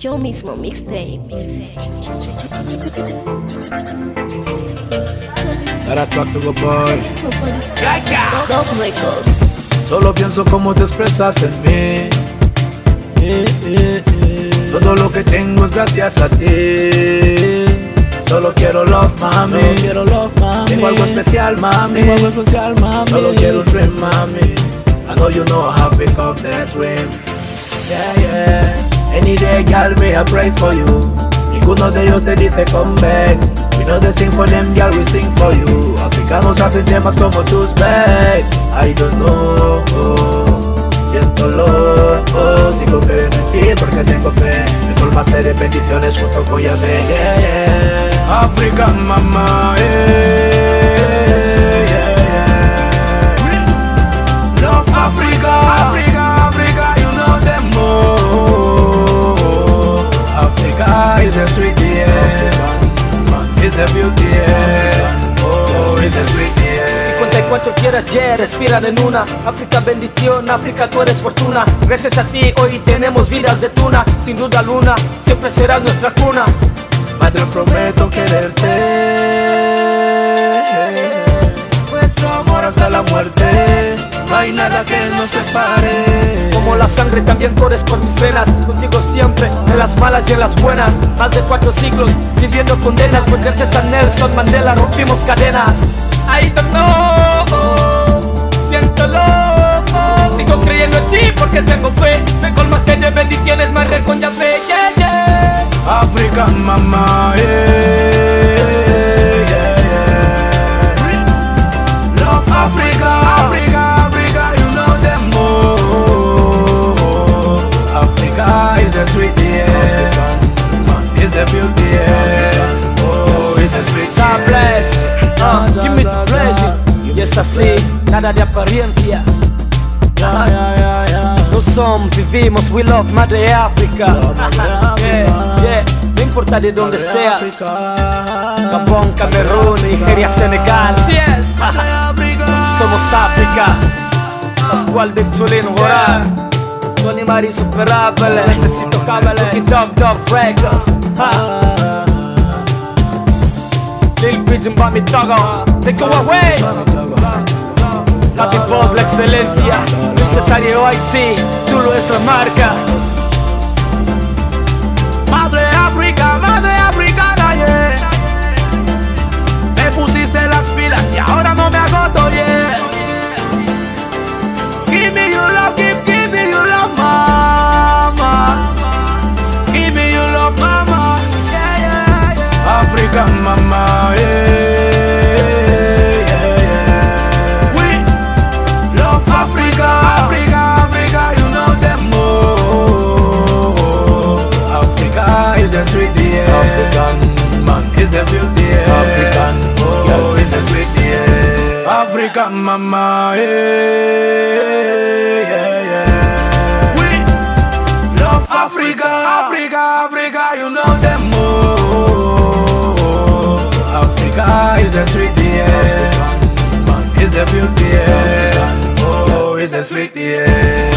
Yo mismo mixtape. Ahora boy. Solo pienso cómo te expresas en mí. Eh, eh, eh. Todo lo que tengo es gracias a ti. Solo quiero love, mami. Solo quiero love, mami. Tengo algo especial, mami. Tengo algo especial, mami. Solo quiero un dream, mami. I know you know how big of that dream. Yeah, yeah. Any day, girl, me I pray for you. Ninguno de ellos te dice come back. We know they sing for them, girl, we sing for you. Africanos hacen temas como tus back. I don't know. Siento loco, sigo creyendo en ti porque tengo fe. Me colmaste de bendiciones junto con Yahvé. Yeah, yeah. African mama, 54 quieras, yeah, respiran en una África bendición, África tú eres fortuna. Gracias a ti hoy tenemos vidas de tuna. Sin duda alguna, siempre serás nuestra cuna. Madre prometo quererte. Nuestro amor hasta la muerte. No hay nada que nos separe la sangre también corres por mis venas. Contigo siempre, en las malas y en las buenas. Más de cuatro siglos, viviendo condenas. Pues gracias a Nelson Mandela rompimos cadenas. Know, siento loco. Sigo creyendo en ti porque tengo fe. Me colmaste de bendiciones, madre con Yahvé, yeah, yeah. African mama, así, nada de apariencias. Yeah, yeah, yeah. No son, vivimos, we love Madre África yeah, yeah, no importa de donde seas. Gabón, Camerún, Nigeria, Senegal. Así es, somos África. Pascual de Zulín, Morar Tony Mari Insuperable. Necesito cable Dog Dog Records by mi Togo Take away Happy Boss, la excelencia Luis Cesario IC Chulo es la marca Madre África, madre africana, yeah. Me pusiste las pilas y ahora no me agoto, yeah. Give me your love, give, me your love, mama. Give me your love, mama. Yeah, yeah. African mama, yeah. Yeah. African mama, yeah, yeah, yeah. We love Africa, Africa, Africa, you know them more. Africa is the sweet, yeah. Is the beauty, yeah. Oh, is the sweet, yeah.